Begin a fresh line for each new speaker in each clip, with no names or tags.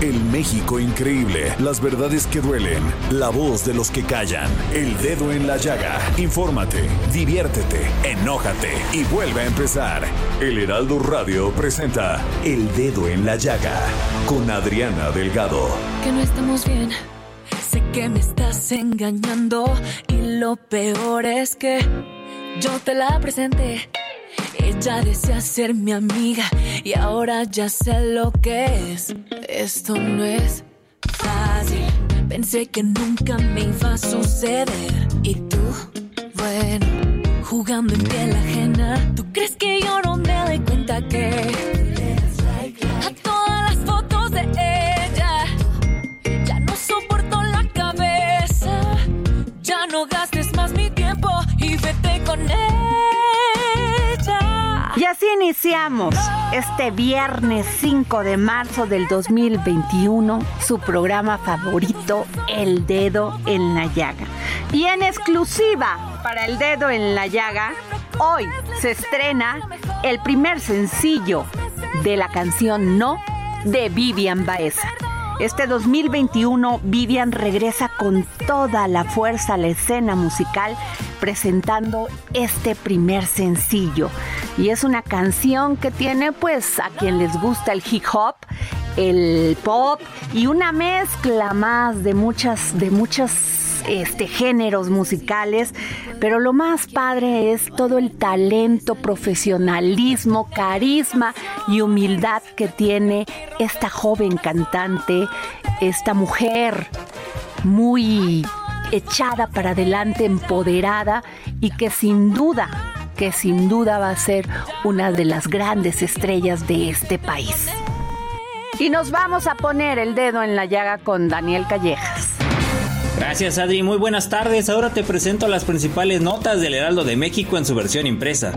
El México increíble, las verdades que duelen, la voz de los que callan, el dedo en la llaga. Infórmate, diviértete, enójate y vuelve a empezar. El Heraldo Radio presenta El Dedo en la Llaga con Adriana Delgado.
Que no estamos bien, sé que me estás engañando y lo peor es que yo te la presenté. Ella desea ser mi amiga y ahora ya sé lo que es. Esto no es fácil. Pensé que nunca me iba a suceder. Y tú, bueno, jugando en piel ajena. ¿Tú crees que yo no me doy cuenta que
iniciamos este viernes 5 de marzo del 2021 su programa favorito, El Dedo en la Llaga. Y en exclusiva para El Dedo en la Llaga, hoy se estrena el primer sencillo de la canción No de Vivian Baeza. Este 2021 Vivian regresa con toda la fuerza a la escena musical presentando este primer sencillo. Y es una canción que tiene pues a quien les gusta el hip hop, el pop y una mezcla más de muchas de muchas este, géneros musicales, pero lo más padre es todo el talento, profesionalismo, carisma y humildad que tiene esta joven cantante, esta mujer muy echada para adelante, empoderada y que sin duda, que sin duda va a ser una de las grandes estrellas de este país. Y nos vamos a poner el dedo en la llaga con Daniel Callejas.
Gracias Adri, muy buenas tardes. Ahora te presento las principales notas del Heraldo de México en su versión impresa.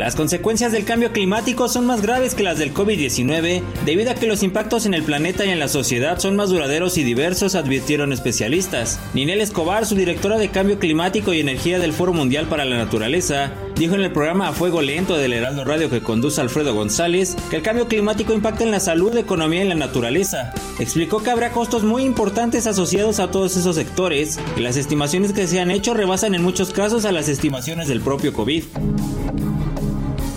Las consecuencias del cambio climático son más graves que las del COVID-19 debido a que los impactos en el planeta y en la sociedad son más duraderos y diversos, advirtieron especialistas. Ninel Escobar, subdirectora de Cambio Climático y Energía del Foro Mundial para la Naturaleza, dijo en el programa A Fuego Lento del Heraldo Radio que conduce Alfredo González que el cambio climático impacta en la salud, economía y la naturaleza. Explicó que habrá costos muy importantes asociados a todos esos sectores y las estimaciones que se han hecho rebasan en muchos casos a las estimaciones del propio COVID.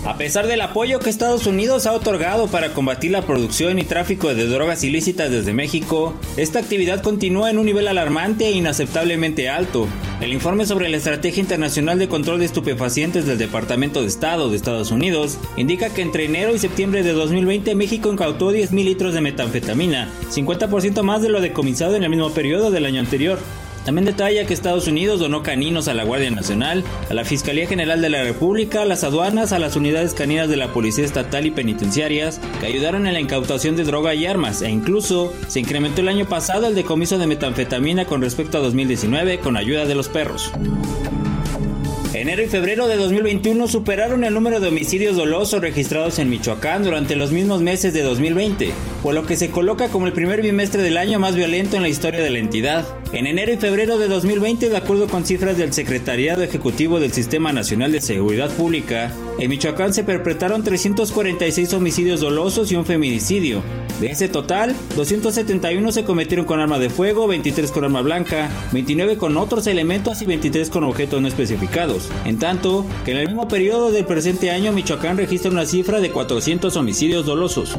A pesar del apoyo que Estados Unidos ha otorgado para combatir la producción y tráfico de drogas ilícitas desde México, esta actividad continúa en un nivel alarmante e inaceptablemente alto. El informe sobre la Estrategia Internacional de Control de Estupefacientes del Departamento de Estado de Estados Unidos indica que entre enero y septiembre de 2020 México incautó 10.000 litros de metanfetamina, 50% más de lo decomisado en el mismo periodo del año anterior. También detalla que Estados Unidos donó caninos a la Guardia Nacional, a la Fiscalía General de la República, a las aduanas, a las unidades caninas de la Policía Estatal y penitenciarias, que ayudaron en la incautación de droga y armas, e incluso se incrementó el año pasado el decomiso de metanfetamina con respecto a 2019 con ayuda de los perros. Enero y febrero de 2021 superaron el número de homicidios dolosos registrados en Michoacán durante los mismos meses de 2020, por lo que se coloca como el primer bimestre del año más violento en la historia de la entidad. En enero y febrero de 2020, de acuerdo con cifras del Secretariado Ejecutivo del Sistema Nacional de Seguridad Pública, En Michoacán se perpetraron 346 homicidios dolosos y un feminicidio. De ese total, 271 se cometieron con arma de fuego, 23 con arma blanca, 29 con otros elementos y 23 con objetos no especificados. En tanto, que en el mismo periodo del presente año Michoacán registra una cifra de 400 homicidios dolosos.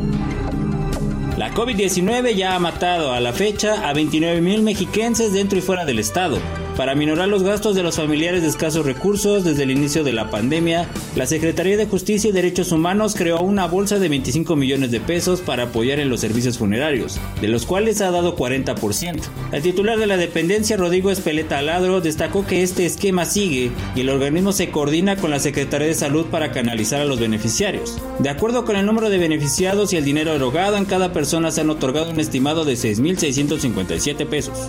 La COVID-19 ya ha matado a la fecha a 29 mil mexiquenses dentro y fuera del estado. Para minorar los gastos de los familiares de escasos recursos desde el inicio de la pandemia, la Secretaría de Justicia y Derechos Humanos creó una bolsa de 25 millones de pesos para apoyar en los servicios funerarios, de los cuales ha dado 40%. El titular de la dependencia, Rodrigo Espeleta Aladro, destacó que este esquema sigue y el organismo se coordina con la Secretaría de Salud para canalizar a los beneficiarios. De acuerdo con el número de beneficiados y el dinero erogado, en cada persona se han otorgado un estimado de 6.657 pesos.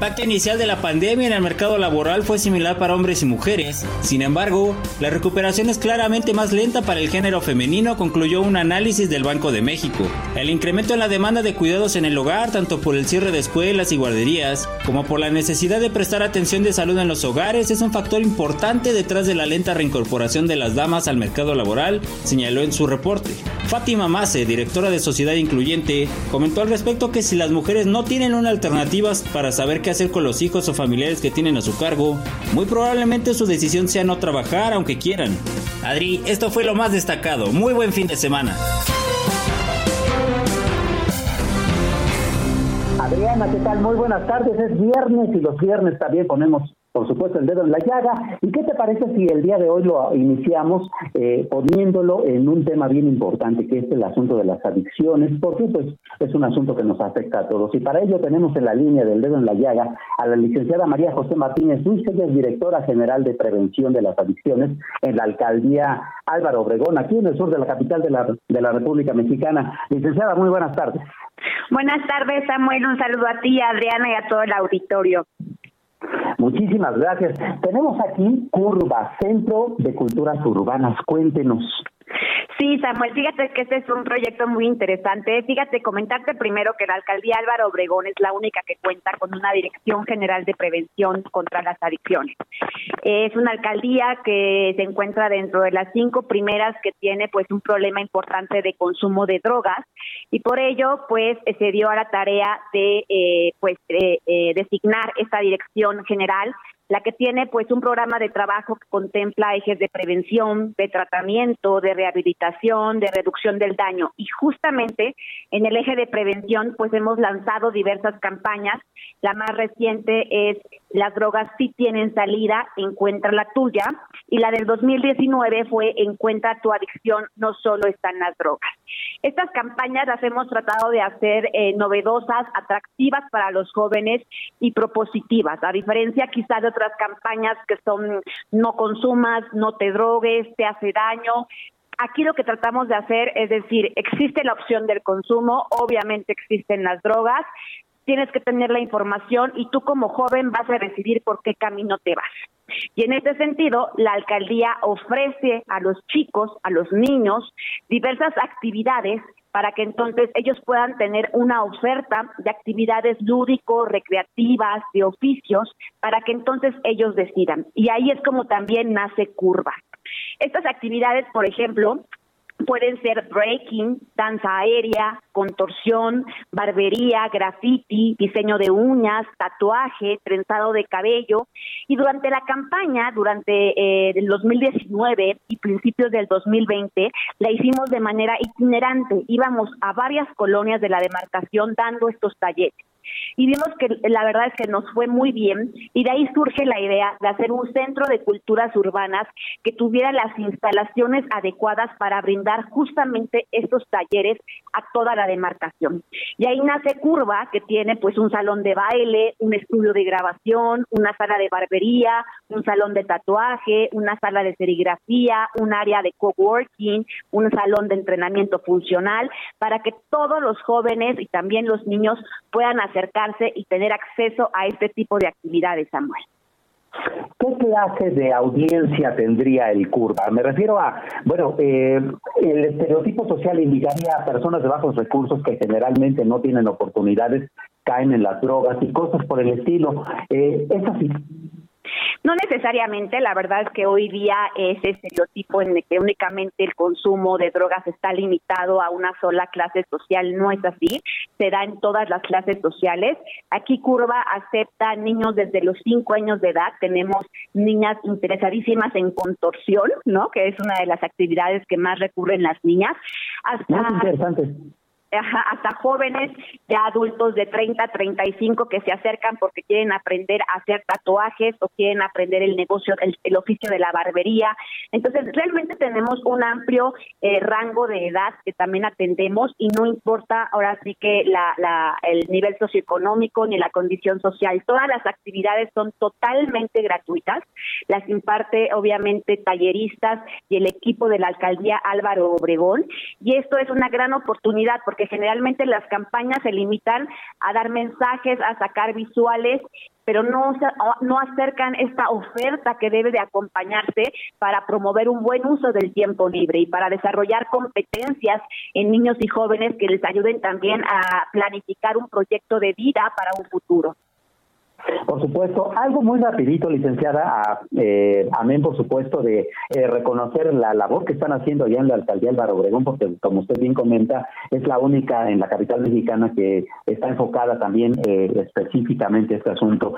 Impacto inicial de la pandemia en el mercado laboral fue similar para hombres y mujeres. Sin embargo, la recuperación es claramente más lenta para el género femenino, concluyó un análisis del Banco de México. El incremento en la demanda de cuidados en el hogar, tanto por el cierre de escuelas y guarderías, como por la necesidad de prestar atención de salud en los hogares, es un factor importante detrás de la lenta reincorporación de las damas al mercado laboral, señaló en su reporte. Fátima Mase, directora de Sociedad Incluyente, comentó al respecto que si las mujeres no tienen una alternativa para saber qué hacer con los hijos o familiares que tienen a su cargo, muy probablemente su decisión sea no trabajar aunque quieran. Adri, esto fue lo más destacado. Muy buen fin de semana.
Adriana, ¿qué tal? Muy buenas tardes. Es viernes y los viernes también ponemos por supuesto, el dedo en la llaga. ¿Y qué te parece si el día de hoy lo iniciamos eh, poniéndolo en un tema bien importante, que es el asunto de las adicciones? Porque pues es un asunto que nos afecta a todos. Y para ello tenemos en la línea del dedo en la llaga a la licenciada María José Martínez Luis, que es directora general de prevención de las adicciones en la alcaldía Álvaro Obregón, aquí en el sur de la capital de la, de la República Mexicana. Licenciada, muy buenas tardes.
Buenas tardes, Samuel. Un saludo a ti, Adriana, y a todo el auditorio.
Muchísimas gracias. Tenemos aquí Curva, Centro de Culturas Urbanas. Cuéntenos.
Sí, Samuel, fíjate que este es un proyecto muy interesante. Fíjate, comentarte primero que la alcaldía Álvaro Obregón es la única que cuenta con una dirección general de prevención contra las adicciones. Es una alcaldía que se encuentra dentro de las cinco primeras que tiene pues un problema importante de consumo de drogas y por ello pues se dio a la tarea de eh, pues eh, designar esta dirección general general la que tiene pues un programa de trabajo que contempla ejes de prevención, de tratamiento, de rehabilitación, de reducción del daño. Y justamente en el eje de prevención pues hemos lanzado diversas campañas. La más reciente es Las drogas sí tienen salida, encuentra la tuya. Y la del 2019 fue Encuentra tu adicción, no solo están las drogas. Estas campañas las hemos tratado de hacer eh, novedosas, atractivas para los jóvenes y propositivas, a diferencia quizá de otras otras campañas que son no consumas, no te drogues, te hace daño. Aquí lo que tratamos de hacer es decir, existe la opción del consumo, obviamente existen las drogas, tienes que tener la información y tú como joven vas a decidir por qué camino te vas. Y en este sentido, la alcaldía ofrece a los chicos, a los niños, diversas actividades para que entonces ellos puedan tener una oferta de actividades lúdicos, recreativas, de oficios, para que entonces ellos decidan. Y ahí es como también nace Curva. Estas actividades, por ejemplo, pueden ser breaking, danza aérea, contorsión, barbería, graffiti, diseño de uñas, tatuaje, trenzado de cabello. Y durante la campaña, durante eh, el 2019 y principios del 2020, la hicimos de manera itinerante. Íbamos a varias colonias de la demarcación dando estos talleres y vimos que la verdad es que nos fue muy bien y de ahí surge la idea de hacer un centro de culturas urbanas que tuviera las instalaciones adecuadas para brindar justamente estos talleres a toda la demarcación. Y ahí nace Curva, que tiene pues un salón de baile, un estudio de grabación, una sala de barbería, un salón de tatuaje, una sala de serigrafía, un área de coworking, un salón de entrenamiento funcional, para que todos los jóvenes y también los niños puedan acercarse y tener acceso a este tipo de actividades, Samuel.
¿Qué clase de audiencia tendría el curva? Me refiero a, bueno, eh, el estereotipo social indicaría a personas de bajos recursos que generalmente no tienen oportunidades, caen en las drogas y cosas por el estilo. Eh, ¿Es así?
No necesariamente, la verdad es que hoy día ese estereotipo en el que únicamente el consumo de drogas está limitado a una sola clase social no es así, se da en todas las clases sociales. Aquí Curva acepta niños desde los cinco años de edad, tenemos niñas interesadísimas en contorsión, ¿no? Que es una de las actividades que más recurren las niñas.
Hasta, interesante
hasta jóvenes, ya adultos de 30, 35 que se acercan porque quieren aprender a hacer tatuajes o quieren aprender el negocio, el, oficio de la barbería. Entonces, realmente tenemos un amplio eh, rango de edad que también atendemos y no importa ahora sí que la, la, el nivel socioeconómico ni la condición social. Todas las actividades son totalmente gratuitas. Las imparte obviamente talleristas y el equipo de la alcaldía Álvaro Obregón. Y esto es una gran oportunidad porque generalmente las campañas se limitan a dar mensajes, a sacar visuales, pero no, no acercan esta oferta que debe de acompañarse para promover un buen uso del tiempo libre y para desarrollar competencias en niños y jóvenes que les ayuden también a planificar un proyecto de vida para un futuro.
Por supuesto, algo muy rapidito, licenciada, eh, amén, por supuesto, de eh, reconocer la labor que están haciendo allá en la alcaldía Álvaro Obregón, porque como usted bien comenta, es la única en la capital mexicana que está enfocada también eh, específicamente a este asunto.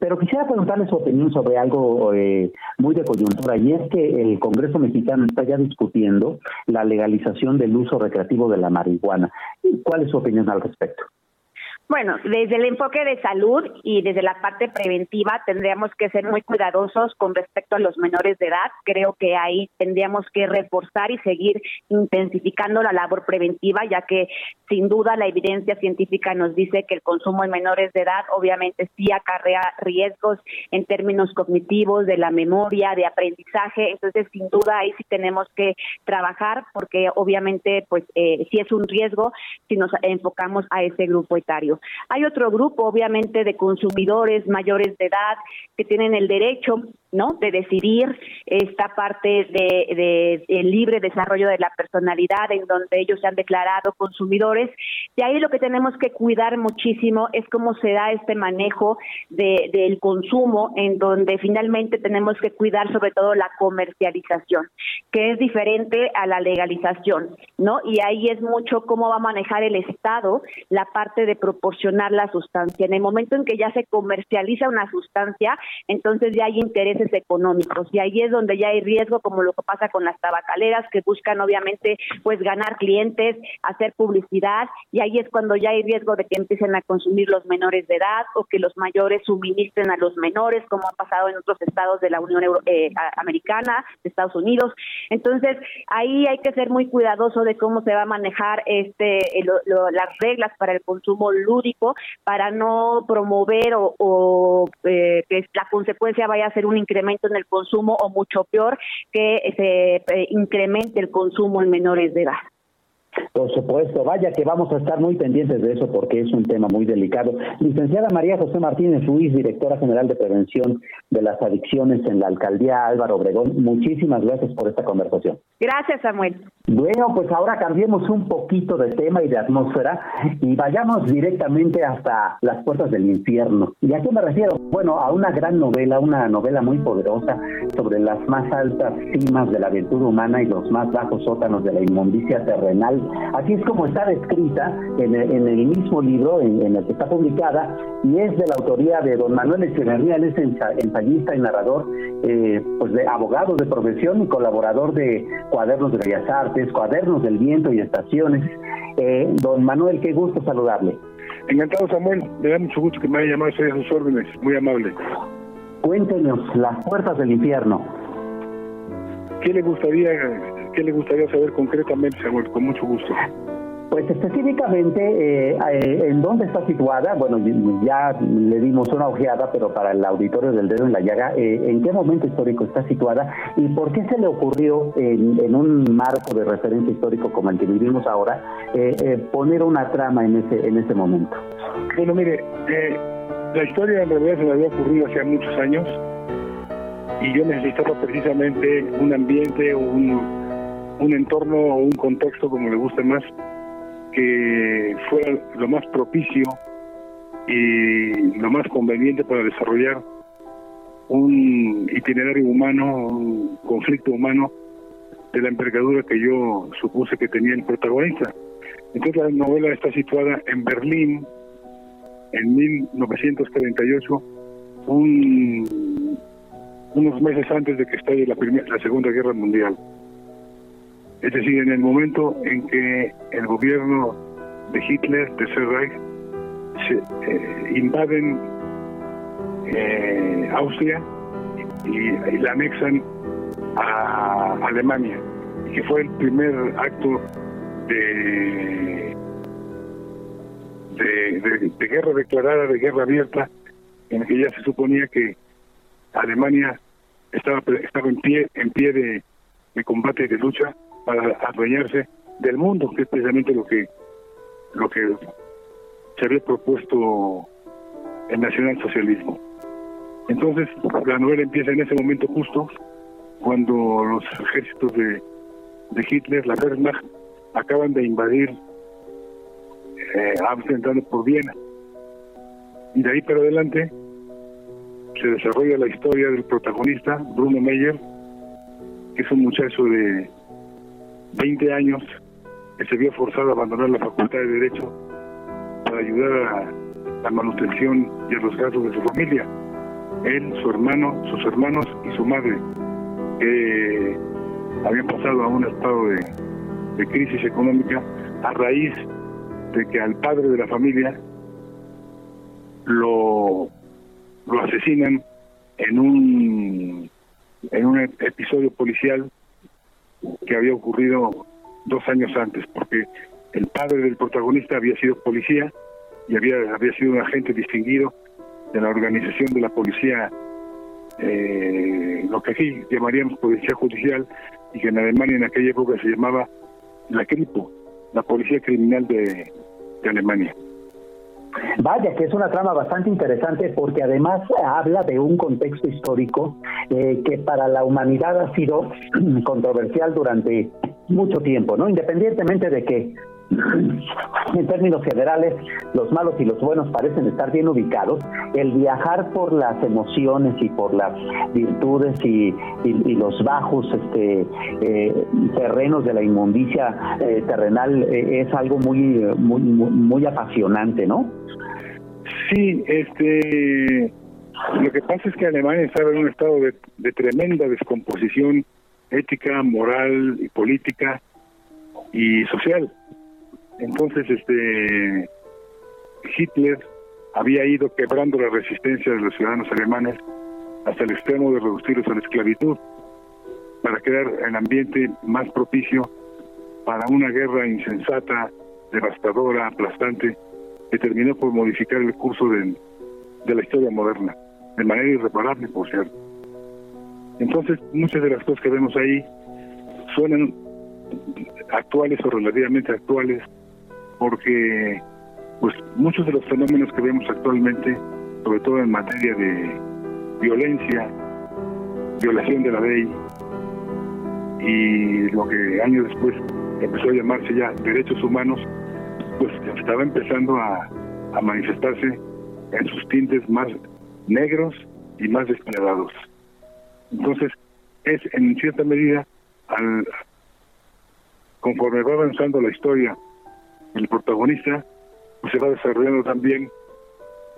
pero quisiera preguntarle su opinión sobre algo muy de coyuntura, y es que el Congreso mexicano está ya discutiendo la legalización del uso recreativo de la marihuana. ¿Cuál es su opinión al respecto?
Bueno, desde el enfoque de salud y desde la parte preventiva tendríamos que ser muy cuidadosos con respecto a los menores de edad. Creo que ahí tendríamos que reforzar y seguir intensificando la labor preventiva, ya que sin duda la evidencia científica nos dice que el consumo en menores de edad obviamente sí acarrea riesgos en términos cognitivos, de la memoria, de aprendizaje. Entonces, sin duda ahí sí tenemos que trabajar porque obviamente pues eh, sí es un riesgo si nos enfocamos a ese grupo etario. Hay otro grupo, obviamente, de consumidores mayores de edad que tienen el derecho ¿no? De decidir esta parte de, de, libre desarrollo de la personalidad en donde ellos se han declarado consumidores. Y ahí lo que tenemos que cuidar muchísimo es cómo se da este manejo de, del consumo, en donde finalmente tenemos que cuidar sobre todo la comercialización, que es diferente a la legalización, ¿no? Y ahí es mucho cómo va a manejar el Estado la parte de proporcionar la sustancia. En el momento en que ya se comercializa una sustancia, entonces ya hay económicos y ahí es donde ya hay riesgo como lo que pasa con las tabacaleras que buscan obviamente pues ganar clientes, hacer publicidad y ahí es cuando ya hay riesgo de que empiecen a consumir los menores de edad o que los mayores suministren a los menores como ha pasado en otros estados de la Unión eh, Americana, de Estados Unidos. Entonces ahí hay que ser muy cuidadoso de cómo se va a manejar este las reglas para el consumo lúdico para no promover o, eh, que la consecuencia vaya a ser un incremento en el consumo o mucho peor que se eh, incremente el consumo en menores de edad.
Por supuesto, vaya que vamos a estar muy pendientes de eso porque es un tema muy delicado. Licenciada María José Martínez Ruiz, directora general de prevención de las adicciones en la alcaldía Álvaro Obregón, muchísimas gracias por esta conversación.
Gracias, Samuel.
Bueno, pues ahora cambiemos un poquito de tema y de atmósfera y vayamos directamente hasta las puertas del infierno. ¿Y a qué me refiero? Bueno, a una gran novela, una novela muy poderosa sobre las más altas cimas de la aventura humana y los más bajos sótanos de la inmundicia terrenal Así es como está descrita en el, mismo libro en, el que está publicada y es de la autoría de don Manuel Echeverría, él es ensayista y narrador, eh, pues de abogado de profesión y colaborador de Cuadernos de Bellas Artes, Cuadernos del Viento y Estaciones. Eh, don Manuel, qué gusto saludarle.
Encantado, Samuel. Me da mucho gusto que me haya llamado. Estoy a sus órdenes. Muy amable.
Cuéntenos las puertas del infierno.
¿Qué le gustaría ¿Qué le gustaría saber concretamente, Samuel? Con mucho gusto.
Pues específicamente, eh, eh, ¿en dónde está situada? Bueno, ya le dimos una ojeada, pero para el auditorio del dedo en la llaga, eh, ¿en qué momento histórico está situada y por qué se le ocurrió en, un marco de referencia histórico como el que vivimos ahora poner una trama en ese en ese momento?
Bueno, mire, la historia en realidad se me había ocurrido hace muchos años y yo necesitaba precisamente un ambiente o un un entorno o un contexto, como le guste más, que fuera lo más propicio y lo más conveniente para desarrollar un itinerario humano, un conflicto humano de la envergadura que yo supuse que tenía el protagonista. Entonces la novela está situada en Berlín en 1938, un, unos meses antes de que estalle la, la Segunda Guerra Mundial. Es decir, en el momento en que el gobierno de Hitler, de Reich, se, eh, invaden eh, Austria y, la anexan a Alemania, que fue el primer acto de, de, guerra declarada, de guerra abierta, en el que ya se suponía que Alemania estaba, estaba en pie, en pie de, de combate y de lucha para adueñarse del mundo, que es precisamente lo que lo que se había propuesto el nacionalsocialismo. Entonces, la novela empieza en ese momento justo cuando los ejércitos de, Hitler, la Wehrmacht, acaban de invadir eh, por Viena. Y de ahí para adelante se desarrolla la historia del protagonista, Bruno Meyer, que es un muchacho de 20 años que se vio forzado a abandonar la Facultad de Derecho para ayudar a la manutención y a los gastos de su familia. Él, su hermano, sus hermanos y su madre, que habían pasado a un estado de, crisis económica a raíz de que al padre de la familia lo, lo asesinan en un en un episodio policial que había ocurrido dos años antes, porque el padre del protagonista había sido policía y había, había sido un agente distinguido de la organización de la policía, eh, lo que aquí llamaríamos policía judicial, y que en Alemania en aquella época se llamaba la CRIPO, la policía criminal de Alemania.
Vaya, que es una trama bastante interesante porque además habla de un contexto histórico eh, que para la humanidad ha sido controversial durante mucho tiempo, ¿no? Independientemente de que en términos generales, los malos y los buenos parecen estar bien ubicados. El viajar por las emociones y por las virtudes y, los bajos este, eh, terrenos de la inmundicia eh, terrenal eh, es algo muy, muy, apasionante, ¿no?
Sí, este, lo que pasa es que Alemania estaba en un estado de, de tremenda descomposición ética, moral y política y social entonces, este Hitler había ido quebrando la resistencia de los ciudadanos alemanes hasta el extremo de reducirlos a la esclavitud para crear el ambiente más propicio para una guerra insensata, devastadora, aplastante, que terminó por modificar el curso de, de la historia moderna, de manera irreparable, por cierto. Entonces, muchas de las cosas que vemos ahí suenan actuales o relativamente actuales porque pues muchos de los fenómenos que vemos actualmente, sobre todo en materia de violencia, violación de la ley y lo que años después empezó a llamarse ya derechos humanos, pues estaba empezando a, manifestarse en sus tintes más negros y más despiadados. Entonces, es en cierta medida, al, conforme va avanzando la historia el protagonista, pues se va desarrollando también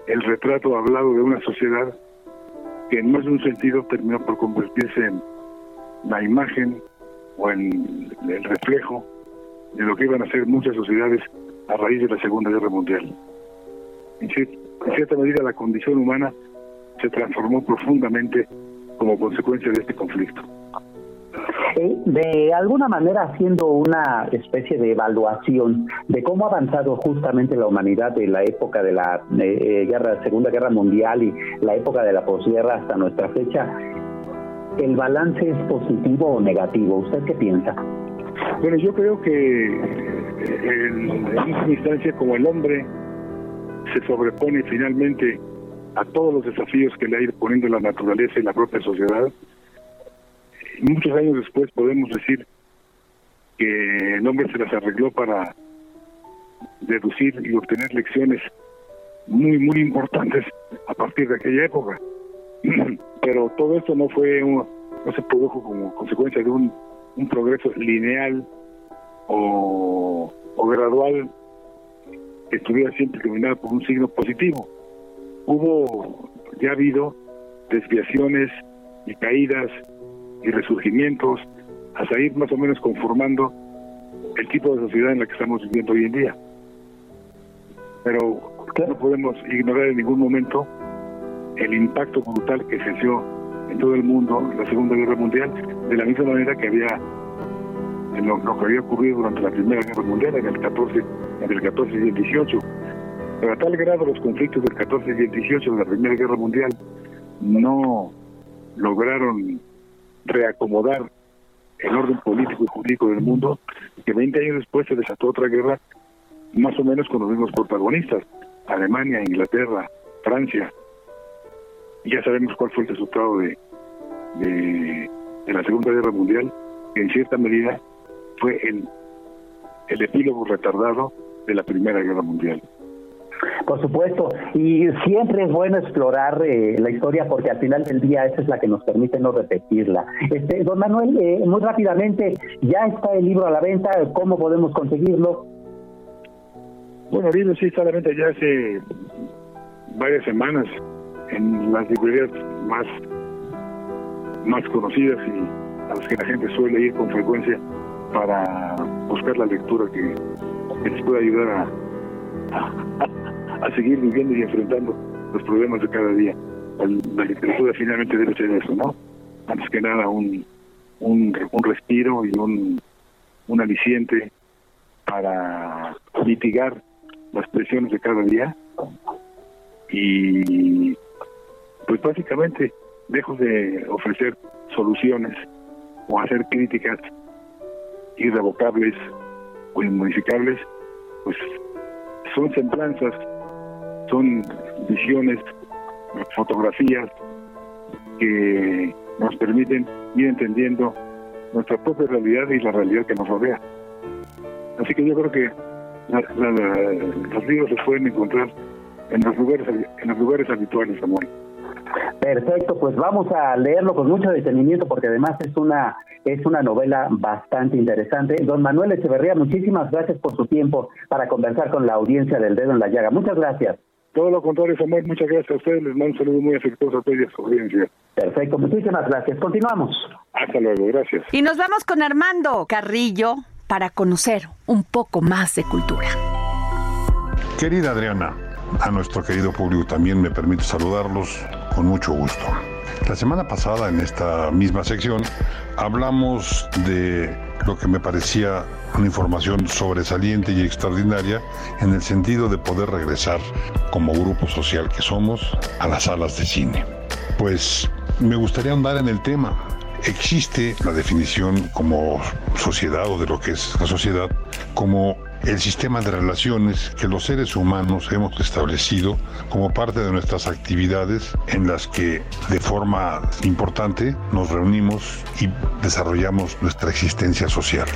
el retrato hablado de una sociedad que en más de un sentido terminó por convertirse en la imagen o en el reflejo de lo que iban a ser muchas sociedades a raíz de la Segunda Guerra Mundial. En, cierta medida la condición humana se transformó profundamente como consecuencia de este conflicto.
Eh, de alguna manera haciendo una especie de evaluación de cómo ha avanzado justamente la humanidad de la época de la eh, eh, guerra, Segunda Guerra Mundial y la época de la posguerra hasta nuestra fecha, ¿el balance es positivo o negativo? ¿Usted qué piensa?
Bueno, yo creo que en, en instancia, como el hombre se sobrepone finalmente a todos los desafíos que le ha ido poniendo la naturaleza y la propia sociedad, muchos años después podemos decir que el hombre se las arregló para deducir y obtener lecciones muy, muy importantes a partir de aquella época. pero todo esto no fue no se produjo como consecuencia de un, un progreso lineal o, o gradual que estuviera siempre terminado por un signo positivo. Hubo, ya ha habido desviaciones y caídas y resurgimientos hasta ir más o menos conformando el tipo de sociedad en la que estamos viviendo hoy en día. Pero no podemos ignorar en ningún momento el impacto brutal que ejerció en todo el mundo la Segunda Guerra Mundial, de la misma manera que había en lo, que había ocurrido durante la Primera Guerra Mundial en el 14, en el 14 y el 18. Pero a tal grado los conflictos del 14 y el 18 de la Primera Guerra Mundial no lograron reacomodar el orden político y jurídico del mundo, que 20 años después se desató otra guerra, más o menos con los mismos protagonistas, Alemania, Inglaterra, Francia. Y ya sabemos cuál fue el resultado de, de, la Segunda Guerra Mundial, que en cierta medida fue el, el epílogo retardado de la Primera Guerra Mundial.
Por supuesto, y siempre es bueno explorar eh, la historia porque al final del día esa es la que nos permite no repetirla. Este, don Manuel, eh, muy rápidamente, ya está el libro a la venta, ¿cómo podemos conseguirlo?
Bueno, el libro sí está a la venta ya hace varias semanas en las librerías más, más conocidas y a las que la gente suele ir con frecuencia para buscar la lectura que, les pueda ayudar a a seguir viviendo y enfrentando los problemas de cada día. La literatura finalmente debe ser eso, ¿no? Antes que nada un, un, un respiro y un, un aliciente para mitigar las presiones de cada día y pues básicamente dejo de ofrecer soluciones o hacer críticas irrevocables o inmodificables, pues son semblanzas son visiones, fotografías que nos permiten ir entendiendo nuestra propia realidad y la realidad que nos rodea. Así que yo creo que los libros se pueden encontrar en los lugares en los lugares habituales, Samuel.
Perfecto, pues vamos a leerlo con mucho detenimiento porque además es una es una novela bastante interesante. Don Manuel Echeverría, muchísimas gracias por su tiempo para conversar con la audiencia del Dedo en la Llaga. Muchas gracias.
Todo lo contrario, Samuel, muchas gracias a ustedes. Les mando un saludo muy afectuoso a toda su audiencia.
Perfecto, muchísimas gracias. Continuamos.
Hasta luego, gracias.
Y nos vamos con Armando Carrillo para conocer un poco más de cultura.
Querida Adriana, a nuestro querido público también me permite saludarlos con mucho gusto. La semana pasada en esta misma sección hablamos de lo que me parecía una información sobresaliente y extraordinaria en el sentido de poder regresar como grupo social que somos a las salas de cine. Pues me gustaría andar en el tema. Existe la definición como sociedad o de lo que es la sociedad como el sistema de relaciones que los seres humanos hemos establecido como parte de nuestras actividades en las que de forma importante nos reunimos y desarrollamos nuestra existencia social.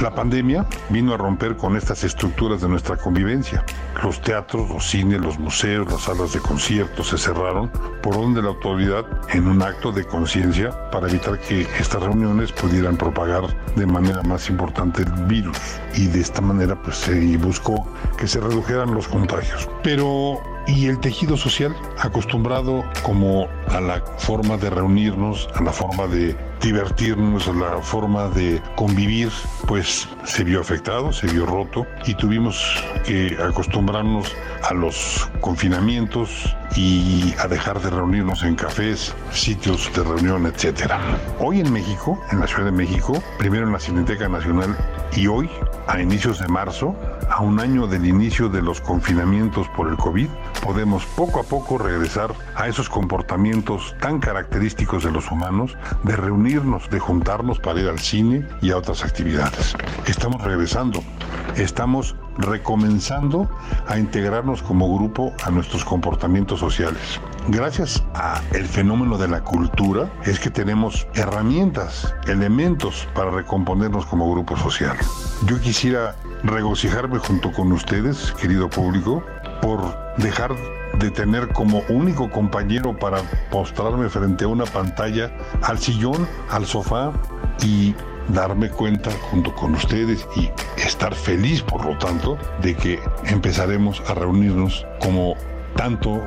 La pandemia vino a romper con estas estructuras de nuestra convivencia. Los teatros, los cines, los museos, las salas de conciertos se cerraron por donde la autoridad en un acto de conciencia para evitar que estas reuniones pudieran propagar de manera más importante el virus y de esta manera pues se buscó que se redujeran los contagios. Pero y el tejido social acostumbrado como a la forma de reunirnos, a la forma de divertirnos, la forma de convivir, pues se vio afectado, se vio roto y tuvimos que acostumbrarnos a los confinamientos y a dejar de reunirnos en cafés, sitios de reunión, etc. Hoy en México, en la Ciudad de México, primero en la Cineteca Nacional y hoy, a inicios de marzo, a un año del inicio de los confinamientos por el COVID, podemos poco a poco regresar a esos comportamientos tan característicos de los humanos de reunirnos, de juntarnos para ir al cine y a otras actividades. Estamos regresando, estamos recomenzando a integrarnos como grupo a nuestros comportamientos sociales. Gracias a el fenómeno de la cultura es que tenemos herramientas, elementos para recomponernos como grupo social. Yo quisiera regocijarme junto con ustedes, querido público, por dejar de tener como único compañero para postrarme frente a una pantalla al sillón, al sofá y darme cuenta junto con ustedes y estar feliz por lo tanto de que empezaremos a reunirnos como tanto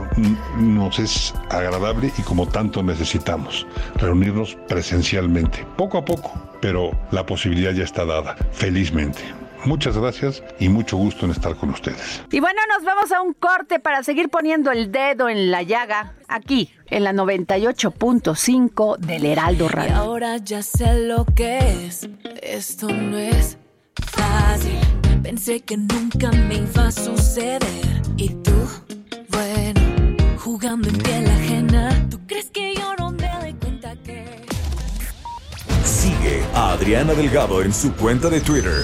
nos es agradable y como tanto necesitamos, reunirnos presencialmente, poco a poco, pero la posibilidad ya está dada, felizmente. Muchas gracias y mucho gusto en estar con ustedes.
Y bueno, nos vamos a un corte para seguir poniendo el dedo en la llaga aquí en la 98.5 del Heraldo Radio. Y
ahora ya sé lo que es. Esto no es fácil. Pensé que nunca me iba a suceder. Y tú, bueno, jugando en piel ajena. ¿Tú crees que yo no me doy cuenta que...
Sigue a Adriana Delgado en su cuenta de Twitter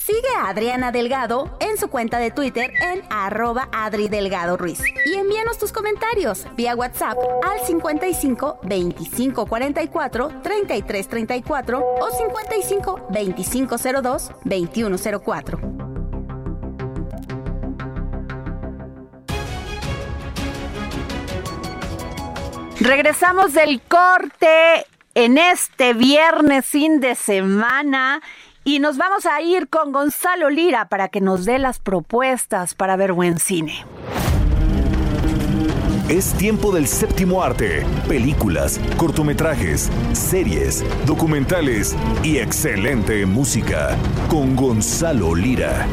Sigue a Adriana Delgado en su cuenta de Twitter en arroba Adri Delgado Ruiz. Y envíanos tus comentarios vía WhatsApp al 55 25 44 33 34 o 55 25 02 21 04.
Regresamos del corte en este viernes fin de semana y nos vamos a ir con Gonzalo Lira para que nos dé las propuestas para ver buen cine.
Es tiempo del séptimo arte, películas, cortometrajes, series, documentales y excelente música con Gonzalo Lira.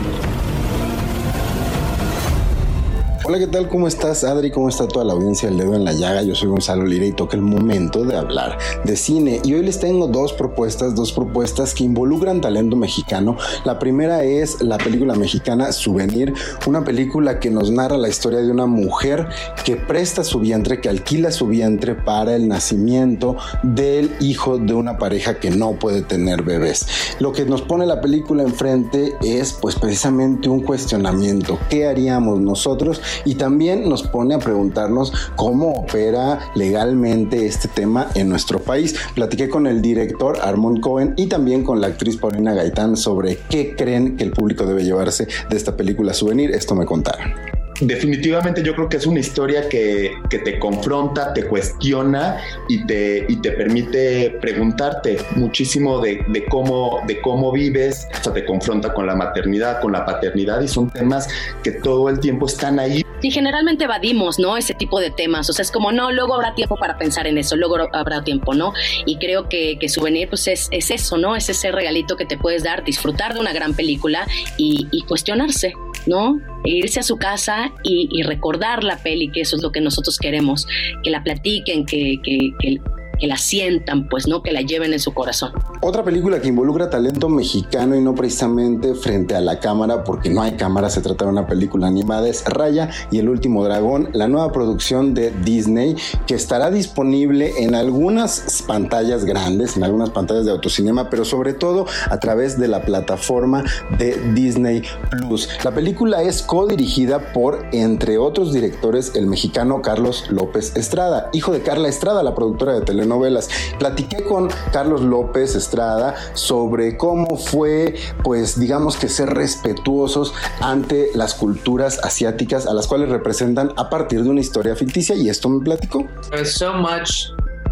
Hola, ¿qué tal? ¿Cómo estás, Adri? ¿Cómo está toda la audiencia del dedo en la llaga? Yo soy Gonzalo Lira y toca el momento de hablar de cine. Y hoy les tengo dos propuestas, dos propuestas que involucran talento mexicano. La primera es la película mexicana Souvenir, una película que nos narra la historia de una mujer que presta su vientre, que alquila su vientre para el nacimiento del hijo de una pareja que no puede tener bebés. Lo que nos pone la película enfrente es pues precisamente un cuestionamiento. ¿Qué haríamos nosotros y también nos pone a preguntarnos cómo opera legalmente este tema en nuestro país. Platiqué con el director Armond Cohen y también con la actriz Paulina Gaitán sobre qué creen que el público debe llevarse de esta película souvenir. Esto me contaron
definitivamente yo creo que es una historia que, te confronta, te cuestiona y te, y te permite preguntarte muchísimo de, cómo, de cómo vives, o sea, te confronta con la maternidad, con la paternidad y son temas que todo el tiempo están ahí.
Y generalmente evadimos, ¿no? Ese tipo de temas, o sea, es como, no, luego habrá tiempo para pensar en eso, luego habrá tiempo, ¿no? Y creo que, que Souvenir, pues es, es eso, ¿no? Es ese regalito que te puedes dar, disfrutar de una gran película y, y cuestionarse, ¿no? Irse a su casa y, recordar la peli, que eso es lo que nosotros queremos, que la platiquen, que, que, que que la sientan, pues, ¿no? Que la lleven en su corazón.
Otra película que involucra talento mexicano y no precisamente frente a la cámara, porque no hay cámara, se trata de una película animada, es Raya y el último dragón, la nueva producción de Disney, que estará disponible en algunas pantallas grandes, en algunas pantallas de autocinema, pero sobre todo a través de la plataforma de Disney Plus. La película es co-dirigida por, entre otros directores, el mexicano Carlos López Estrada, hijo de Carla Estrada, la productora de telenovelas novelas. Platiqué con Carlos López Estrada sobre cómo fue, pues digamos que ser respetuosos ante las culturas asiáticas a las cuales representan a partir de una historia ficticia y esto me platicó.
There's so much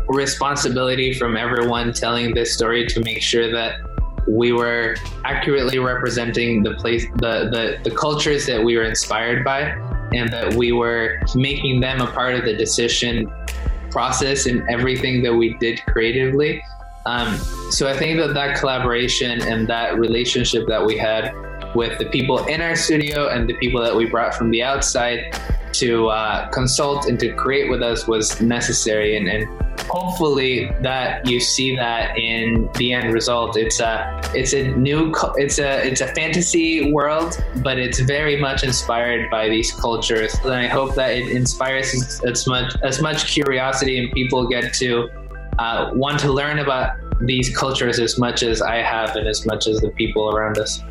responsibility from everyone telling this story to make sure that we were accurately representing the place the, the the cultures that we were inspired by and that we were making them a part of the decision process in everything that we did creatively. Um, so I think that that collaboration and that relationship that we had with the people in our studio and the people that we brought from the outside to uh, consult and to create with us was necessary. And, and hopefully that you see that in the end result. It's a it's a new it's a it's a fantasy world but it's very much inspired by these cultures. And i hope that it inspires as much as much curiosity and people get to uh, want to learn about these cultures as much as i have and as much as the people around us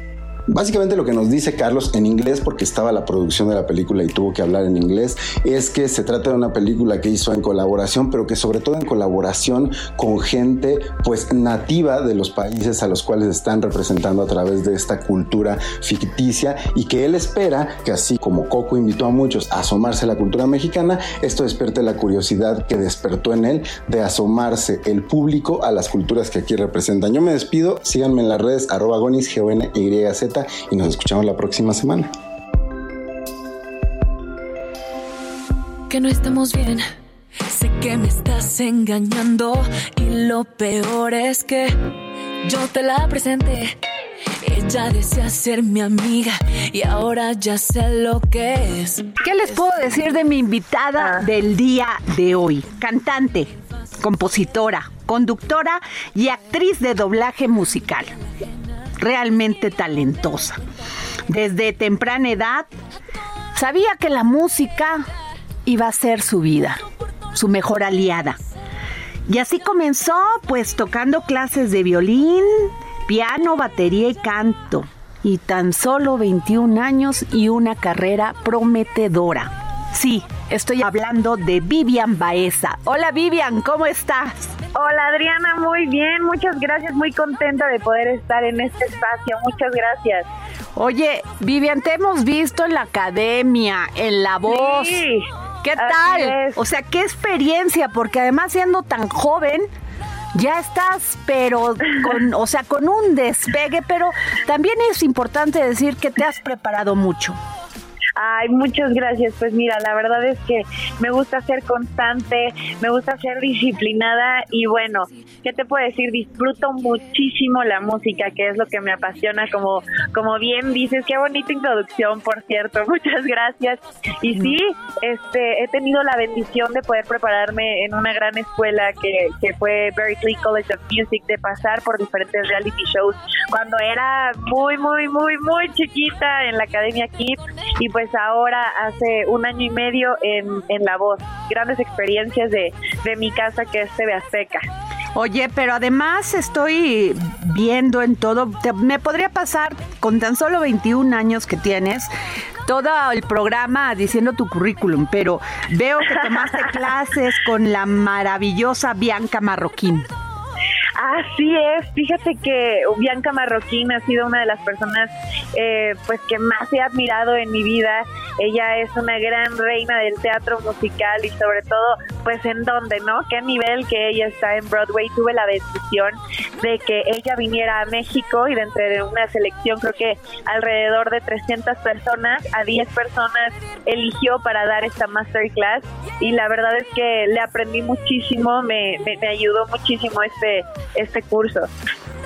Básicamente lo que nos dice Carlos en inglés, porque estaba la producción de la película y tuvo que hablar en inglés, es que se trata de una película que hizo en colaboración, pero que sobre todo en colaboración con gente pues nativa de los países a los cuales están representando a través de esta cultura ficticia y que él espera que así como Coco invitó a muchos a asomarse a la cultura mexicana, esto despierte la curiosidad que despertó en él de asomarse el público a las culturas que aquí representan. Yo me despido, síganme en las redes arroba gonis, g n y z y nos escuchamos la próxima semana.
Que no estamos bien. Sé que me estás engañando y lo peor es que yo te la presenté. Ella desea ser mi amiga y ahora ya sé lo que es.
¿Qué les puedo decir de mi invitada del día de hoy? Cantante, compositora, conductora y actriz de doblaje musical realmente talentosa. Desde temprana edad sabía que la música iba a ser su vida, su mejor aliada. Y así comenzó pues tocando clases de violín, piano, batería y canto. Y tan solo 21 años y una carrera prometedora. Sí, estoy hablando de Vivian Baeza. Hola Vivian, ¿cómo estás?
Hola Adriana, muy bien, muchas gracias, muy contenta de poder estar en este espacio, muchas gracias.
Oye, Vivian, te hemos visto en la academia, en la voz. Sí, ¿Qué tal? O sea, qué experiencia, porque además siendo tan joven, ya estás, pero con, o sea, con un despegue, pero también es importante decir que te has preparado mucho.
Ay, muchas gracias. Pues mira, la verdad es que me gusta ser constante, me gusta ser disciplinada y bueno, ¿qué te puedo decir? Disfruto muchísimo la música, que es lo que me apasiona, como, como bien dices. Qué bonita introducción, por cierto. Muchas gracias. Y sí, este, he tenido la bendición de poder prepararme en una gran escuela que, que fue Berkeley College of Music, de pasar por diferentes reality shows cuando era muy, muy, muy, muy chiquita en la Academia Kids y pues ahora hace un año y medio en, en La Voz. Grandes experiencias de, de mi casa que es TV Azteca.
Oye, pero además estoy viendo en todo, me podría pasar con tan solo 21 años que tienes, todo el programa diciendo tu currículum, pero veo que tomaste clases con la maravillosa Bianca Marroquín.
Así es, fíjate que Bianca Marroquín ha sido una de las personas eh, pues que más he admirado en mi vida. Ella es una gran reina del teatro musical y sobre todo pues en dónde, ¿no? Qué nivel que ella está en Broadway. Tuve la bendición de que ella viniera a México y dentro de una selección creo que alrededor de 300 personas, a 10 personas eligió para dar esta masterclass y la verdad es que le aprendí muchísimo, me, me, me ayudó muchísimo este este curso.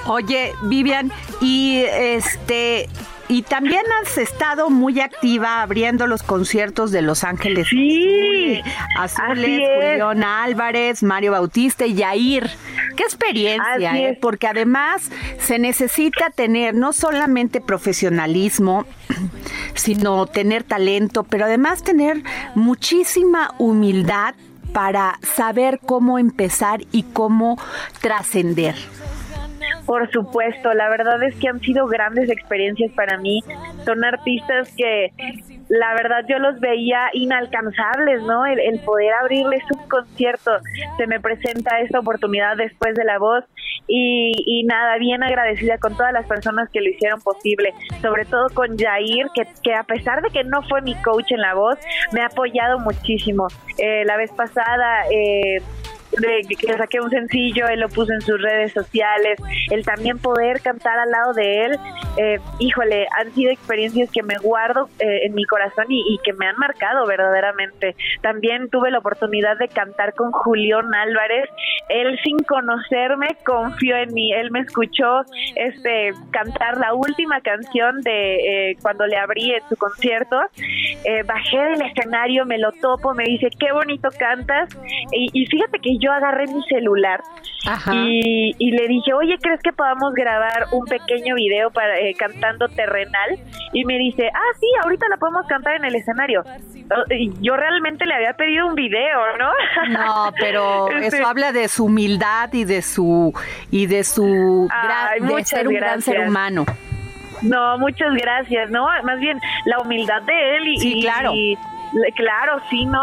Oye, Vivian, y este y también has estado muy activa abriendo los conciertos de Los Ángeles
sí,
Azules, Julián Álvarez, Mario Bautista y Yair. Qué experiencia, ¿eh? porque además se necesita tener no solamente profesionalismo, sino tener talento, pero además tener muchísima humildad para saber cómo empezar y cómo trascender.
Por supuesto, la verdad es que han sido grandes experiencias para mí. Son artistas que la verdad yo los veía inalcanzables, ¿no? El, poder abrirles un concierto. Se me presenta esta oportunidad después de la voz y, nada, bien agradecida con todas las personas que lo hicieron posible, sobre todo con Jair, que, que a pesar de que no fue mi coach en la voz, me ha apoyado muchísimo. Eh, la vez pasada... Eh, de que saqué un sencillo, él lo puso en sus redes sociales, el también poder cantar al lado de él, eh, híjole, han sido experiencias que me guardo eh, en mi corazón y, que me han marcado verdaderamente. También tuve la oportunidad de cantar con Julián Álvarez, él sin conocerme confió en mí, él me escuchó este cantar la última canción de eh, cuando le abrí en su concierto, bajé del escenario, me lo topo, me dice, qué bonito cantas, y, y fíjate que yo agarré mi celular y, le dije, oye, ¿crees que podamos grabar un pequeño video para eh, cantando terrenal? Y me dice, ah, sí, ahorita la podemos cantar en el escenario. Yo realmente le había pedido un video, ¿no?
No, pero este eso habla de su humildad y de su y de su de ser un gran ser humano.
No, muchas gracias, ¿no? Más bien la humildad de él y,
sí, claro.
y claro, sí, no,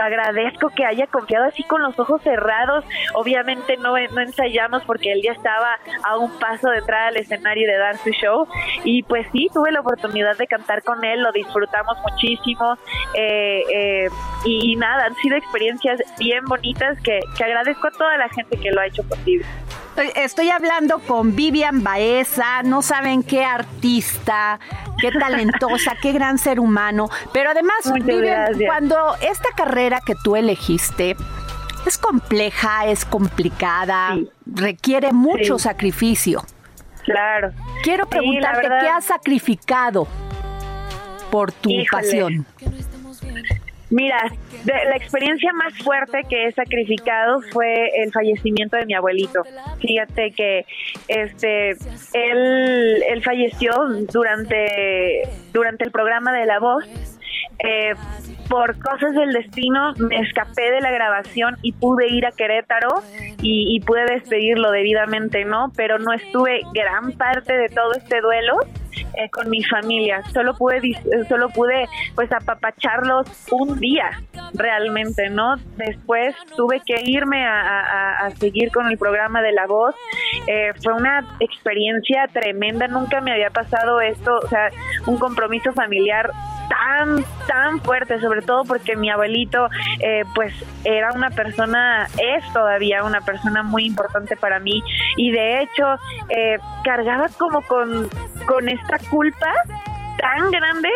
agradezco que haya confiado así con los ojos cerrados. Obviamente no, no ensayamos porque él ya estaba a un paso de entrar al escenario de dar su show. Y pues sí, tuve la oportunidad de cantar con él, lo disfrutamos muchísimo. Eh, eh, y, nada, han sido experiencias bien bonitas que, que agradezco a toda la gente que lo ha hecho posible.
Estoy hablando con Vivian Baeza, no saben qué artista, qué talentosa, qué gran ser humano. Pero además, Vivian, cuando esta carrera que tú elegiste es compleja, es complicada, requiere mucho sacrificio.
Claro.
Quiero preguntarte, ¿qué has sacrificado por tu pasión?
Mira, la experiencia más fuerte que he sacrificado fue el fallecimiento de mi abuelito. Fíjate que este él, él falleció durante, durante el programa de La Voz. Eh, por cosas del destino me escapé de la grabación y pude ir a Querétaro y, y pude despedirlo debidamente, ¿no? Pero no estuve gran parte de todo este duelo eh, con mi familia. Solo pude, solo pude pues apapacharlos un día realmente, ¿no? Después tuve que irme a, seguir con el programa de La Voz. Eh, fue una experiencia tremenda, nunca me había pasado esto, o sea, un compromiso familiar tan, tan fuerte, sobre todo porque mi abuelito, eh, pues era una persona, es todavía una persona muy importante para mí. Y de hecho eh, cargaba como con, con esta culpa tan grande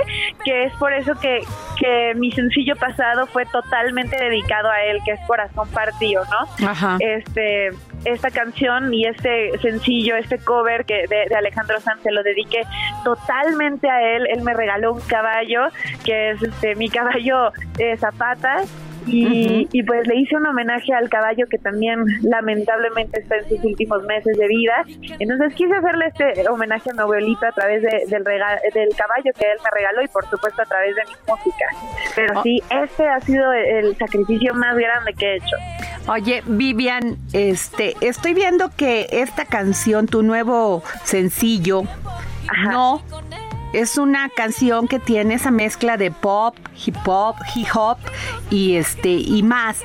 que es por eso que, que mi sencillo pasado fue totalmente dedicado a él, que es Corazón Partido, ¿no? Este, esta canción y este sencillo, este cover que de, Alejandro Sanz se lo dediqué totalmente a él. Él me regaló un caballo que es este mi caballo de zapatas y, pues le hice un homenaje al caballo que también lamentablemente está en sus últimos meses de vida. Entonces quise hacerle este homenaje a mi abuelito a través del, del caballo que él me regaló y por supuesto a través de mi música. Pero oh. sí, este ha sido el sacrificio más grande que he hecho.
Oye, Vivian, este, estoy viendo que esta canción, tu nuevo sencillo, no es una canción que tiene esa mezcla de pop, hip hop, hip hop y este y más.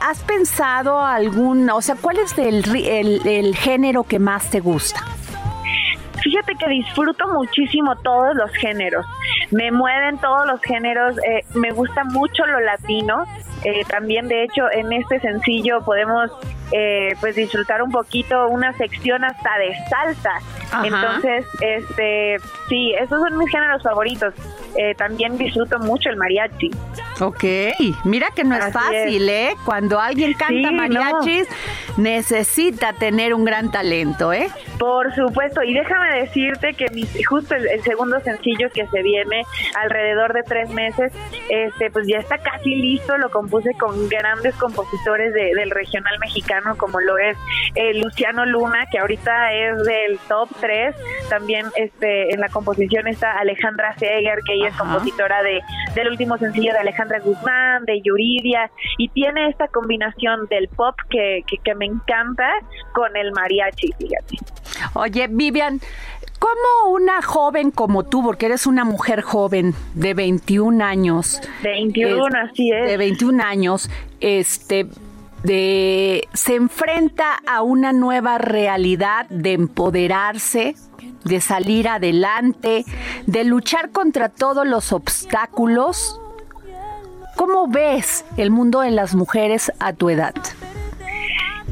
¿Has pensado algún, o sea, cuál es el, género que más te gusta?
Fíjate que disfruto muchísimo todos los géneros. Me mueven todos los géneros. Eh, me gusta mucho lo latino. Eh, también, de hecho, en este sencillo podemos eh, pues disfrutar un poquito una sección hasta de salsa. Entonces, este, sí, esos son mis géneros favoritos. Eh, también disfruto mucho el mariachi.
Ok, mira que no es fácil, ¿eh? Cuando alguien canta mariachis, necesita tener un gran talento, ¿eh?
Por supuesto, y déjame decirte que justo el, segundo sencillo que se viene alrededor de tres meses, este, pues ya está casi listo, lo compuse con grandes compositores del regional mexicano como lo es eh, Luciano Luna, que ahorita es del top 3. También este en la composición está Alejandra Seger, que ella es compositora de del último sencillo de Alejandra Guzmán, de Yuridia, y tiene esta combinación del pop que, que, me encanta con el mariachi, fíjate.
Oye, Vivian, ¿Cómo una joven como tú, porque eres una mujer joven de 21 años?
21, así es.
De 21 años, este, de se enfrenta a una nueva realidad de empoderarse, de salir adelante, de luchar contra todos los obstáculos ¿Cómo ves el mundo en las mujeres a tu edad?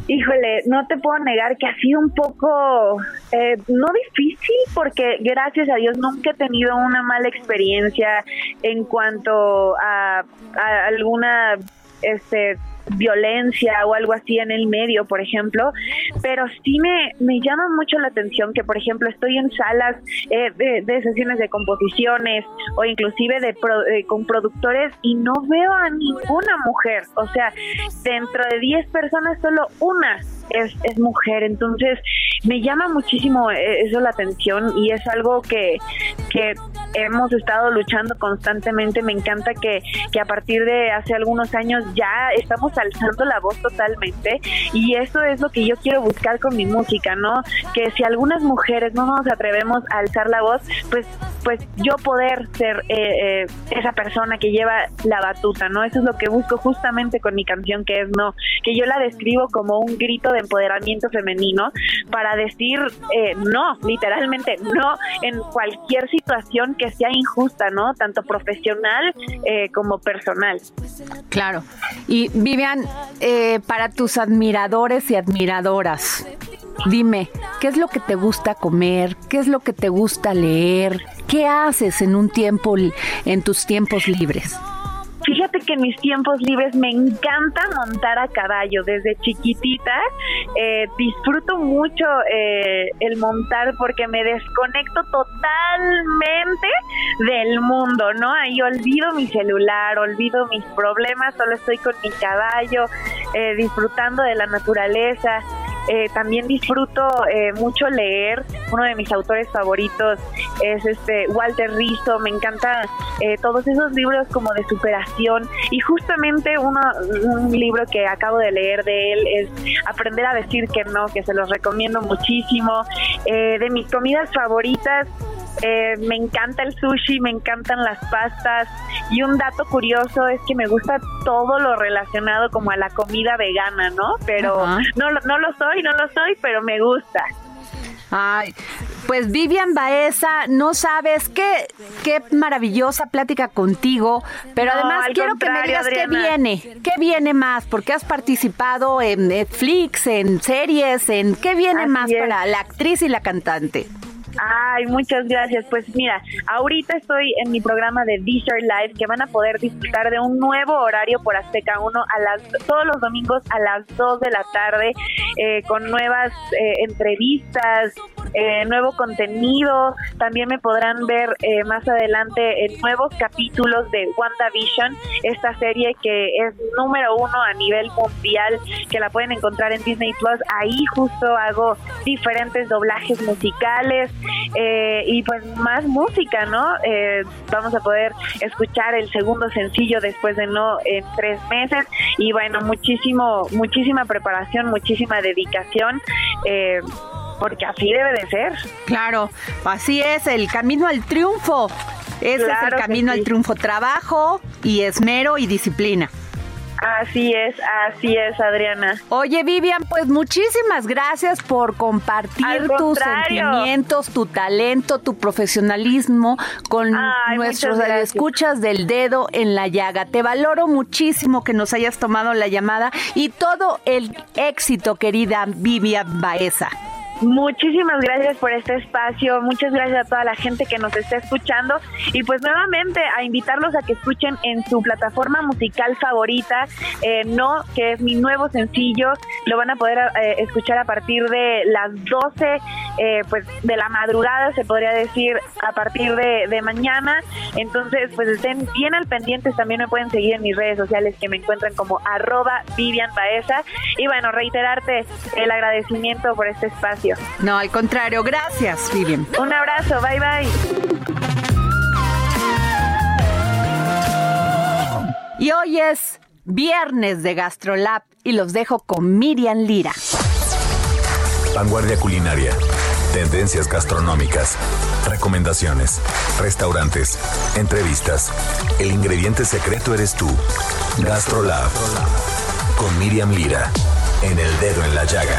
Híjole, no te puedo negar que ha sido un poco, eh, no difícil, porque gracias a Dios nunca he tenido una mala experiencia en cuanto a, a alguna este violencia o algo así en el medio, por ejemplo, pero sí me, me llama mucho la atención que, por ejemplo, estoy en salas eh, de, sesiones de composiciones o inclusive de, eh, con productores y no veo a ninguna mujer, o sea, dentro de 10 personas solo una es, es mujer, entonces me llama muchísimo eh, eso la atención y es algo que, que hemos estado luchando constantemente. Me encanta que, que a partir de hace algunos años ya estamos alzando la voz totalmente y eso es lo que yo quiero buscar con mi música, ¿no? Que si algunas mujeres no nos atrevemos a alzar la voz, pues pues yo poder ser eh, eh, esa persona que lleva la batuta, ¿no? Eso es lo que busco justamente con mi canción que es No, que yo la describo como un grito de empoderamiento femenino para decir eh, no, literalmente no en cualquier situación que sea injusta, ¿no? Tanto profesional como personal.
Claro. Y Vivian, para tus admiradores y admiradoras, Dime, ¿qué es lo que te gusta comer? ¿Qué es lo que te gusta leer? ¿Qué haces en un tiempo, en tus tiempos libres?
Fíjate que en mis tiempos libres me encanta montar a caballo. Desde chiquitita eh, disfruto mucho eh, el montar porque me desconecto totalmente del mundo, ¿no? Ahí olvido mi celular, olvido mis problemas, solo estoy con mi caballo, eh, disfrutando de la naturaleza. Eh, también disfruto eh, mucho leer. Uno de mis autores favoritos es este Walter Rizzo. Me encanta eh, todos esos libros como de superación. Y justamente uno, un libro que acabo de leer de él es Aprender a decir que no, que se los recomiendo muchísimo. de mis comidas favoritas, eh, me encanta el sushi, me encantan las pastas y un dato curioso es que me gusta todo lo relacionado como a la comida vegana, ¿no? Pero no, no lo soy, no lo soy, pero me gusta.
Ay, pues Vivian Baeza, no sabes qué, qué maravillosa plática contigo, pero además quiero que me digas qué viene, qué viene más, porque has participado en Netflix, en series, en qué viene más para la actriz y la cantante.
Ay, muchas gracias. Pues mira, ahorita estoy en mi programa de Deezer Live que van a poder disfrutar de un nuevo horario por Azteca 1 a las, todos los domingos a las 2 de la tarde eh, con nuevas eh, entrevistas, eh, nuevo contenido. También me podrán ver más adelante en nuevos capítulos de WandaVision, esta serie que es número uno a nivel mundial, que la pueden encontrar en Disney Plus. Ahí justo hago diferentes doblajes musicales, eh, y pues más música, ¿no? Eh, vamos a poder escuchar el segundo sencillo después de no en tres meses y bueno, muchísimo, muchísima preparación, muchísima dedicación. Eh, porque así debe de ser.
Claro, así es, el camino al triunfo. Ese es el camino al triunfo, trabajo y esmero y disciplina.
Así es, así es, Adriana.
Oye, Vivian, pues muchísimas gracias por compartir tus sentimientos, tu talento, tu profesionalismo con nuestros escuchas del dedo en la llaga. Te valoro muchísimo que nos hayas tomado la llamada y todo el éxito, querida Vivian Baeza.
Muchísimas gracias por este espacio, muchas gracias a toda la gente que nos está escuchando y pues nuevamente a invitarlos a que escuchen en su plataforma musical favorita, eh, No, que es mi nuevo sencillo, lo van a poder eh, escuchar a partir de las 12 eh, pues de la madrugada, se podría decir, a partir de, mañana, entonces pues estén bien al pendientes, también me pueden seguir en mis redes sociales que me encuentran como arroba Vivian Baeza y bueno, reiterarte el agradecimiento por este espacio.
No, al contrario, gracias, Vivian.
Un abrazo, bye bye.
Y hoy es viernes de GastroLab y los dejo con Miriam Lira.
Vanguardia culinaria, tendencias gastronómicas, recomendaciones, restaurantes, entrevistas. El ingrediente secreto eres tú. GastroLab con Miriam Lira en el dedo en la llaga.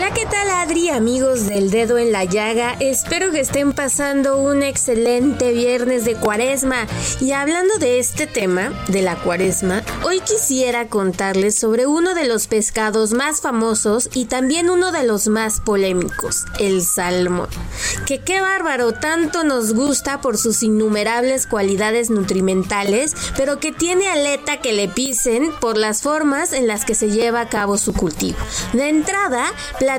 ¿qué tal Adri, amigos del dedo en la llaga? Espero que estén pasando un excelente viernes de cuaresma. Y hablando de este tema, de la cuaresma, hoy quisiera contarles sobre uno de los pescados más famosos y también uno de los más polémicos, el salmón. Que qué bárbaro, tanto nos gusta por sus innumerables cualidades nutrimentales, pero que tiene aleta que le pisen por las formas en las que se lleva a cabo su cultivo. De entrada,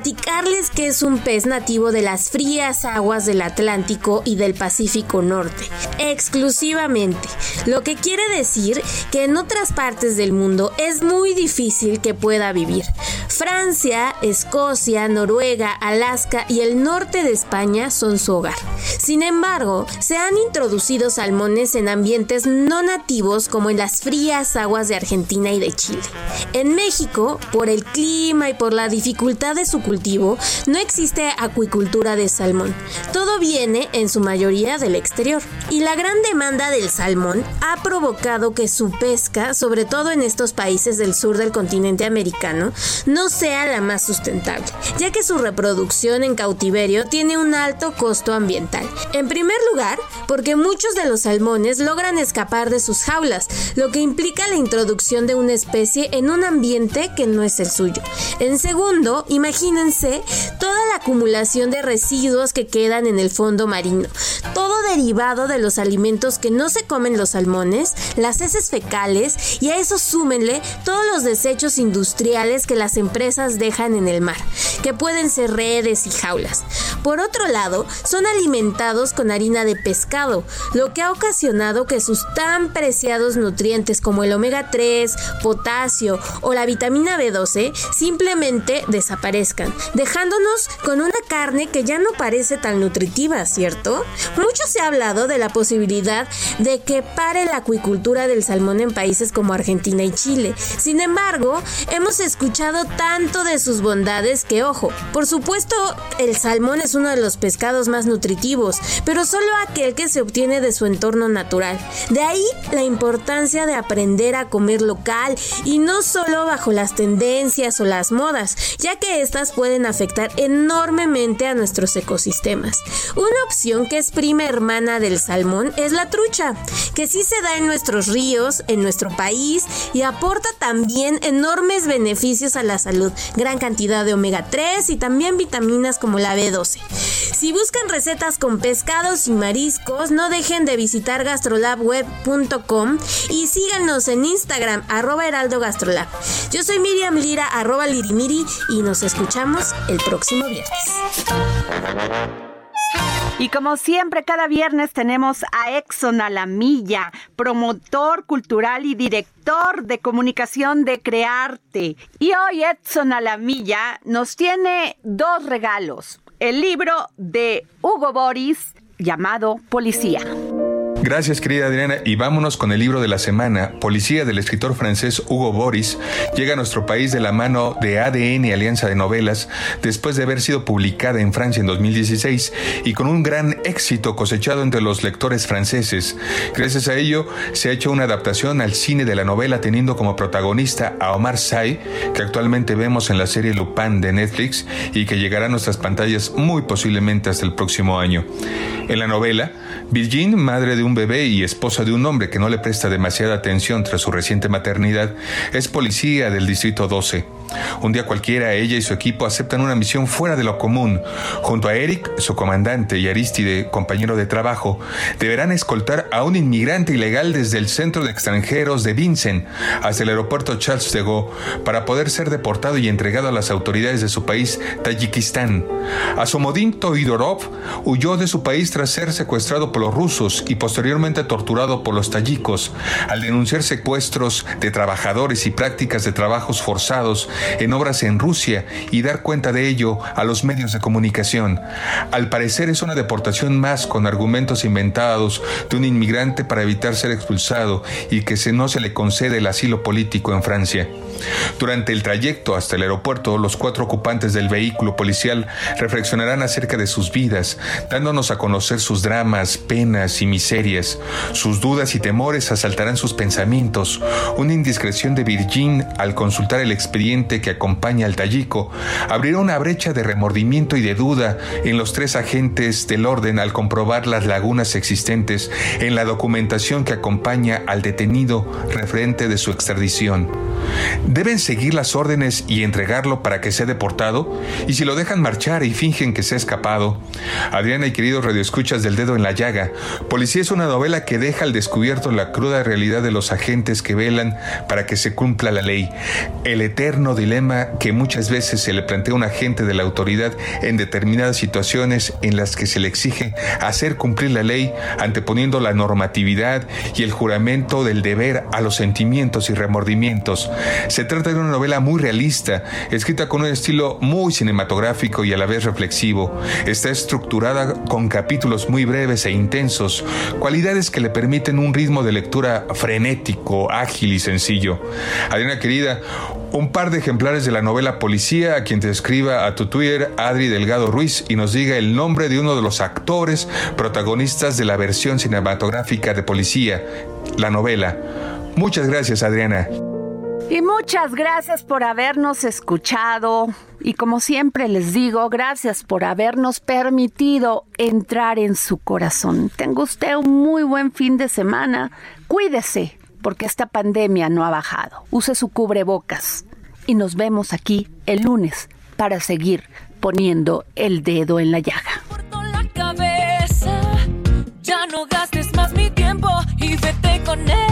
platicarles que es un pez nativo de las frías aguas del Atlántico y del Pacífico Norte, exclusivamente, lo que quiere decir que en otras partes del mundo es muy difícil que pueda vivir. Francia, Escocia, Noruega, Alaska y el norte de España son su hogar. Sin embargo, se han introducido salmones en ambientes no nativos como en las frías aguas de Argentina y de Chile. En México, por el clima y por la dificultad de su cultivo, no existe acuicultura de salmón. Todo viene en su mayoría del exterior. Y la gran demanda del salmón ha provocado que su pesca, sobre todo en estos países del sur del continente americano, no sea la más sustentable, ya que su reproducción en cautiverio tiene un alto costo ambiental. En primer lugar, porque muchos de los salmones logran escapar de sus jaulas, lo que implica la introducción de una especie en un ambiente que no es el suyo. En segundo, toda la acumulación de residuos que quedan en el fondo marino, todo derivado de los alimentos que no se comen los salmones, las heces fecales y a eso súmenle todos los desechos industriales que las empresas dejan en el mar, que pueden ser redes y jaulas. Por otro lado, son alimentados con harina de pescado, lo que ha ocasionado que sus tan preciados nutrientes como el omega 3, potasio o la vitamina B12 simplemente desaparezcan, dejándonos con una carne que ya no parece tan nutritiva, ¿cierto? Mucho se ha hablado de la posibilidad de que pare la acuicultura del salmón en países como Argentina y Chile. Sin embargo, hemos escuchado tanto de sus bondades que, ojo, por supuesto, el salmón es uno de los pescados más nutritivos, pero solo aquel que se obtiene de su entorno natural. De ahí la importancia de aprender a comer local y no solo bajo las tendencias o las modas, ya que estas pueden afectar enormemente a nuestros ecosistemas. Una opción que es prima hermana del salmón es la trucha, que sí se da en nuestros ríos, en nuestro país y aporta también enormes beneficios a la salud, gran cantidad de omega 3 y también vitaminas como la B12. Si buscan recetas con pescados y mariscos, no dejen de visitar gastrolabweb.com y síganos en Instagram, arroba heraldo gastrolab. Yo soy Miriam Lira, arroba lirimiri y nos escuchamos el próximo viernes.
Y como siempre, cada viernes tenemos a Exxon Alamilla, promotor cultural y director de comunicación de Crearte. Y hoy Edson Alamilla nos tiene dos regalos. El libro de Hugo Boris llamado Policía.
Gracias, querida Adriana. Y vámonos con el libro de la semana. Policía del escritor francés Hugo Boris llega a nuestro país de la mano de ADN Alianza de Novelas después de haber sido publicada en Francia en 2016 y con un gran éxito cosechado entre los lectores franceses. Gracias a ello, se ha hecho una adaptación al cine de la novela teniendo como protagonista a Omar Sy, que actualmente vemos en la serie Lupin de Netflix y que llegará a nuestras pantallas muy posiblemente hasta el próximo año. En la novela, Virginie, madre de un bebé y esposa de un hombre que no le presta demasiada atención tras su reciente maternidad, es policía del Distrito 12. Un día cualquiera, ella y su equipo aceptan una misión fuera de lo común. Junto a Eric, su comandante, y Aristide, compañero de trabajo, deberán escoltar a un inmigrante ilegal desde el centro de extranjeros de Vincent hasta el aeropuerto Charles de Gaulle para poder ser deportado y entregado a las autoridades de su país, Tayikistán. Asomodin Toidorov huyó de su país tras ser secuestrado por los rusos y posteriormente torturado por los tayikos al denunciar secuestros de trabajadores y prácticas de trabajos forzados en obras en Rusia y dar cuenta de ello a los medios de comunicación. Al parecer es una deportación más con argumentos inventados de un inmigrante para evitar ser expulsado y que se no se le concede el asilo político en Francia. Durante el trayecto hasta el aeropuerto, los cuatro ocupantes del vehículo policial reflexionarán acerca de sus vidas, dándonos a conocer sus dramas, penas y miserias. Sus dudas y temores asaltarán sus pensamientos. Una indiscreción de Virgin al consultar el expediente que acompaña al tallico abrirá una brecha de remordimiento y de duda en los tres agentes del orden al comprobar las lagunas existentes en la documentación que acompaña al detenido referente de su extradición. ¿Deben seguir las órdenes y entregarlo para que sea deportado? ¿Y si lo dejan marchar y fingen que se ha escapado? Adriana y queridos radioescuchas del dedo en la llaga, Policía es una novela que deja al descubierto la cruda realidad de los agentes que velan para que se cumpla la ley, el eterno dilema que muchas veces se le plantea a un agente de la autoridad en determinadas situaciones en las que se le exige hacer cumplir la ley anteponiendo la normatividad y el juramento del deber a los sentimientos y remordimientos. Se trata de una novela muy realista, escrita con un estilo muy cinematográfico y a la vez reflexivo. Está estructurada con capítulos muy breves e intensos, cualidades que le permiten un ritmo de lectura frenético, ágil y sencillo. Adriana querida, un par de ejemplares de la novela Policía a quien te escriba a tu Twitter Adri Delgado Ruiz y nos diga el nombre de uno de los actores protagonistas de la versión cinematográfica de Policía, la novela. Muchas gracias, Adriana.
Y muchas gracias por habernos escuchado. Y como siempre les digo, gracias por habernos permitido entrar en su corazón. Tenga usted un muy buen fin de semana. Cuídese, porque esta pandemia no ha bajado. Use su cubrebocas. Y nos vemos aquí el lunes para seguir poniendo el dedo en la llaga.
ya no gastes más mi tiempo y vete con él.